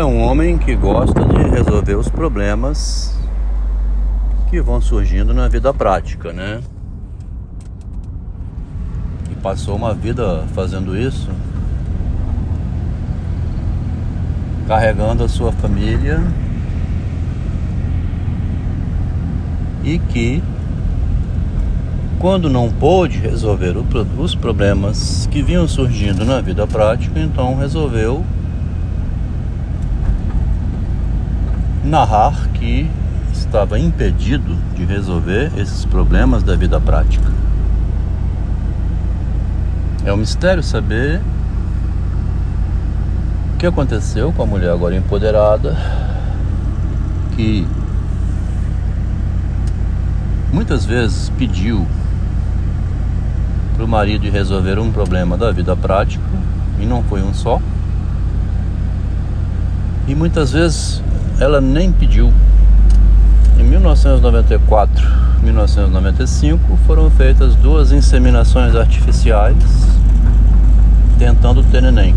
É um homem que gosta de resolver os problemas que vão surgindo na vida prática, né? E passou uma vida fazendo isso, carregando a sua família e que quando não pôde resolver os problemas que vinham surgindo na vida prática, então resolveu narrar que estava impedido de resolver esses problemas da vida prática. É um mistério saber o que aconteceu com a mulher agora empoderada, que muitas vezes pediu para o marido resolver um problema da vida prática, e não foi um só. E muitas vezes ela nem pediu. Em 1994 1995 foram feitas duas inseminações artificiais tentando ter neném.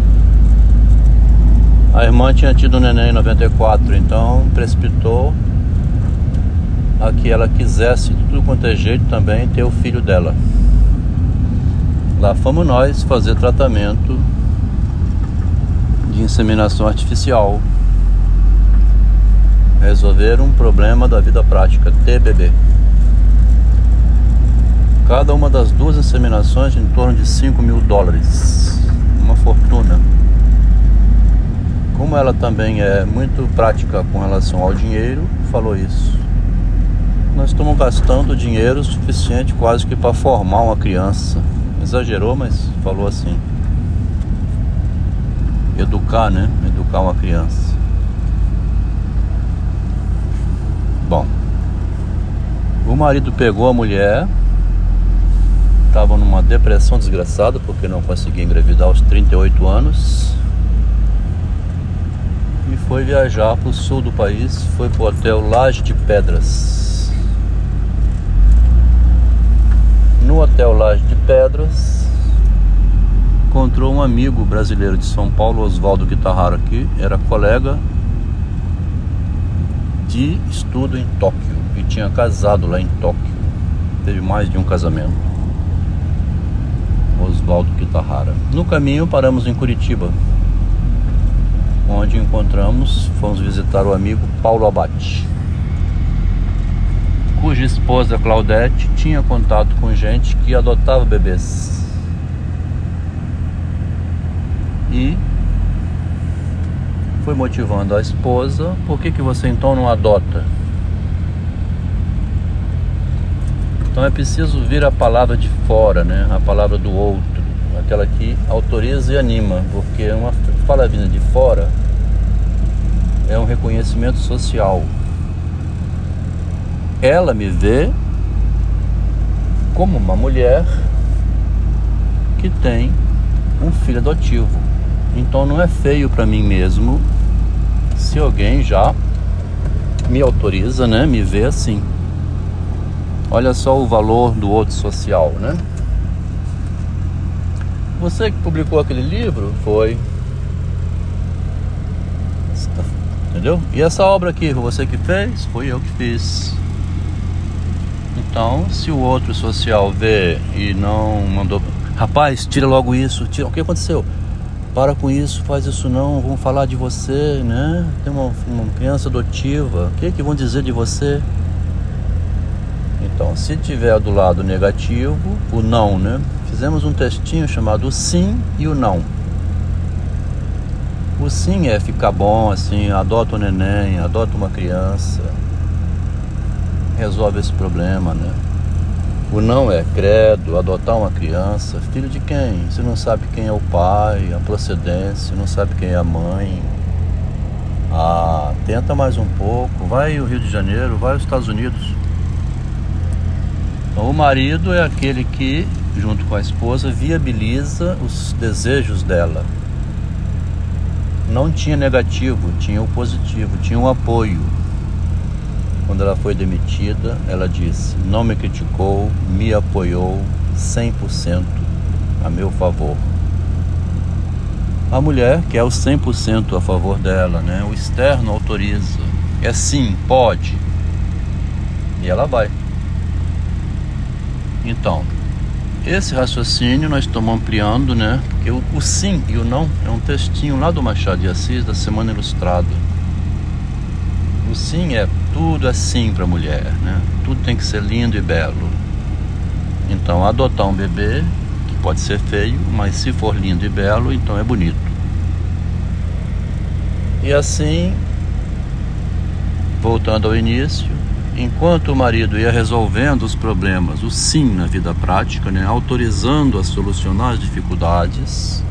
A irmã tinha tido neném em 94, então precipitou a que ela quisesse de tudo quanto é jeito também ter o filho dela. Lá fomos nós fazer tratamento de inseminação artificial resolver um problema da vida prática, TBB. Cada uma das duas inseminações em torno de 5 mil dólares, uma fortuna. Como ela também é muito prática com relação ao dinheiro, falou isso. Nós estamos gastando dinheiro suficiente quase que para formar uma criança. Exagerou, mas falou assim. Educar, né? Educar uma criança. Bom, o marido pegou a mulher, estava numa depressão desgraçada porque não conseguia engravidar aos 38 anos e foi viajar para o sul do país, foi para o hotel Laje de Pedras. No hotel Laje de Pedras, encontrou um amigo brasileiro de São Paulo, Oswaldo Guitarraro aqui, era colega de estudo em Tóquio e tinha casado lá em Tóquio. Teve mais de um casamento. Oswaldo Kitahara. No caminho paramos em Curitiba, onde encontramos, fomos visitar o amigo Paulo Abate, cuja esposa Claudete tinha contato com gente que adotava bebês. E foi motivando a esposa, por que, que você então não adota? Então é preciso vir a palavra de fora, né? a palavra do outro, aquela que autoriza e anima, porque uma fala vinda de fora é um reconhecimento social. Ela me vê como uma mulher que tem um filho adotivo. Então não é feio para mim mesmo se alguém já me autoriza, né, me vê assim. Olha só o valor do outro social, né? Você que publicou aquele livro foi Entendeu? E essa obra aqui, você que fez? Foi eu que fiz. Então, se o outro social vê e não mandou, rapaz, tira logo isso, tira. O que aconteceu? para com isso, faz isso não, vão falar de você, né? Tem uma, uma criança adotiva, o que, é que vão dizer de você? Então, se tiver do lado negativo, o não, né? Fizemos um textinho chamado sim e o não. O sim é ficar bom, assim, adota um neném, adota uma criança, resolve esse problema, né? O não é credo, adotar uma criança, filho de quem? Você não sabe quem é o pai, a procedência, não sabe quem é a mãe. Ah, tenta mais um pouco, vai ao Rio de Janeiro, vai aos Estados Unidos. Então, o marido é aquele que, junto com a esposa, viabiliza os desejos dela. Não tinha negativo, tinha o positivo, tinha o apoio. Quando ela foi demitida, ela disse: não me criticou, me apoiou 100% a meu favor. A mulher quer o 100% a favor dela, né? O externo autoriza. É sim, pode. E ela vai. Então, esse raciocínio nós estamos ampliando, né? Porque o, o, sim e o não é um textinho lá do Machado de Assis, da Semana Ilustrada. O sim é tudo assim para a mulher, né? Tudo tem que ser lindo e belo. Então, adotar um bebê, que pode ser feio, mas se for lindo e belo, então é bonito. E assim, voltando ao início, enquanto o marido ia resolvendo os problemas, o sim na vida prática, né, autorizando a solucionar as dificuldades.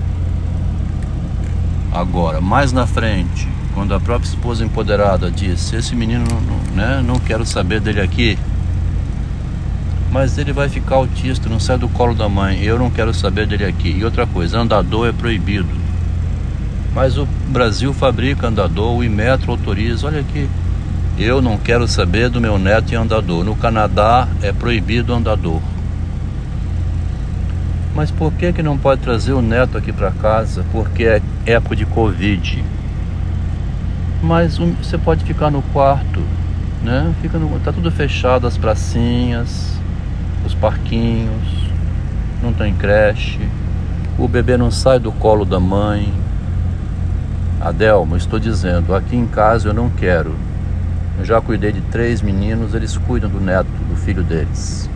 Agora, mais na frente, quando a própria esposa empoderada disse: Esse menino, né, não quero saber dele aqui, mas ele vai ficar autista, não sai do colo da mãe, eu não quero saber dele aqui. E outra coisa: andador é proibido. Mas o Brasil fabrica andador, o Imetro autoriza, olha aqui. Eu não quero saber do meu neto em andador. No Canadá é proibido andador. Mas por que que não pode trazer o neto aqui para casa? Porque é época de Covid. Mas um, você pode ficar no quarto, né? Fica no, tá tudo fechado, as pracinhas, os parquinhos, não tem creche, o bebê não sai do colo da mãe. Adelma, estou dizendo, aqui em casa eu não quero. Eu já cuidei de três meninos, eles cuidam do neto, do filho deles.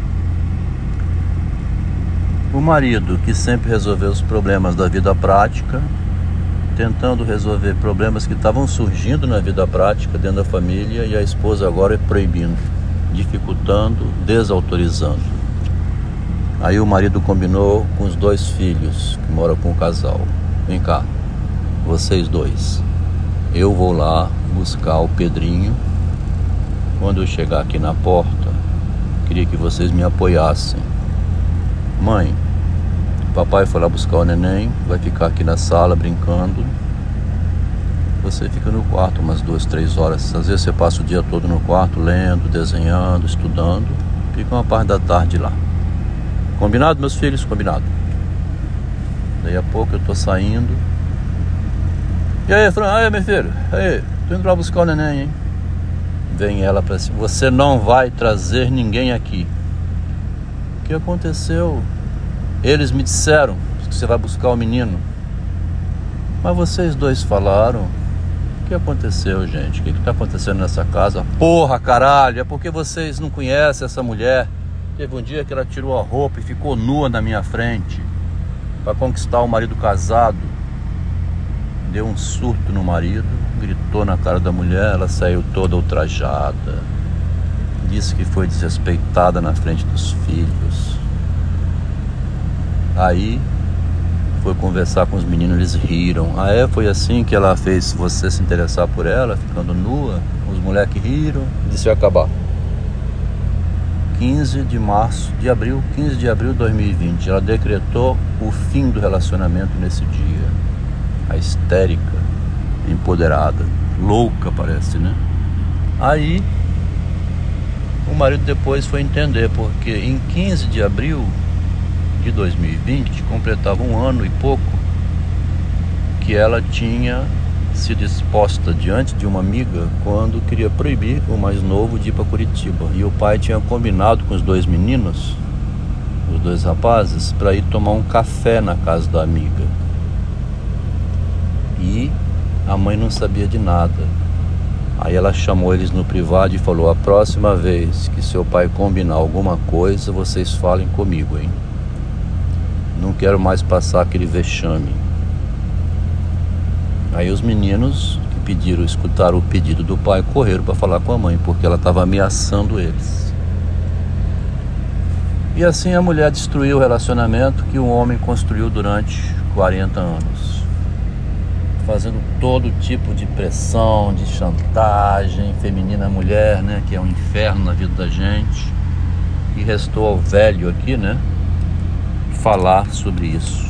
O marido, que sempre resolveu os problemas da vida prática, tentando resolver problemas que estavam surgindo na vida prática dentro da família, e a esposa agora é proibindo, dificultando, desautorizando. Aí o marido combinou com os dois filhos que moram com o casal. Vem cá, vocês dois. Eu vou lá buscar o Pedrinho quando eu chegar aqui na porta, queria que vocês me apoiassem. Mãe, papai foi lá buscar o neném, vai ficar aqui na sala brincando. Você fica no quarto umas duas, três horas. Às vezes você passa o dia todo no quarto, lendo, desenhando, estudando. Fica uma parte da tarde lá. Combinado, meus filhos? Combinado. Daí a pouco eu tô saindo. E aí, Fran? Aí, meu filho? Aí, tô indo lá buscar o neném, hein? Vem ela para cima. Você não vai trazer ninguém aqui. O que aconteceu? Eles me disseram que você vai buscar o menino. Mas vocês dois falaram. O que aconteceu, gente? O que está acontecendo nessa casa? Porra, caralho, é porque vocês não conhecem essa mulher. Teve um dia que ela tirou a roupa e ficou nua na minha frente para conquistar o marido casado. Deu um surto no marido gritou na cara da mulher, ela saiu toda ultrajada. Disse que foi desrespeitada na frente dos filhos. Aí foi conversar com os meninos, eles riram. Ah, é? Foi assim que ela fez você se interessar por ela, ficando nua? Os moleques riram, disse ia acabar. 15 de março, de abril, 15 de abril de 2020, ela decretou o fim do relacionamento nesse dia. A histérica empoderada, louca parece, né? Aí o marido depois foi entender, porque em 15 de abril de 2020 completava um ano e pouco que ela tinha sido exposta diante de uma amiga quando queria proibir o mais novo de ir para Curitiba. E o pai tinha combinado com os dois meninos, os dois rapazes, para ir tomar um café na casa da amiga. E a mãe não sabia de nada. Aí ela chamou eles no privado e falou: A próxima vez que seu pai combinar alguma coisa, vocês falem comigo, hein? Não quero mais passar aquele vexame. Aí os meninos que pediram, escutaram o pedido do pai, correram para falar com a mãe, porque ela estava ameaçando eles. E assim a mulher destruiu o relacionamento que o homem construiu durante 40 anos fazendo todo tipo de pressão, de chantagem feminina mulher, né, que é um inferno na vida da gente. E restou ao velho aqui, né, falar sobre isso.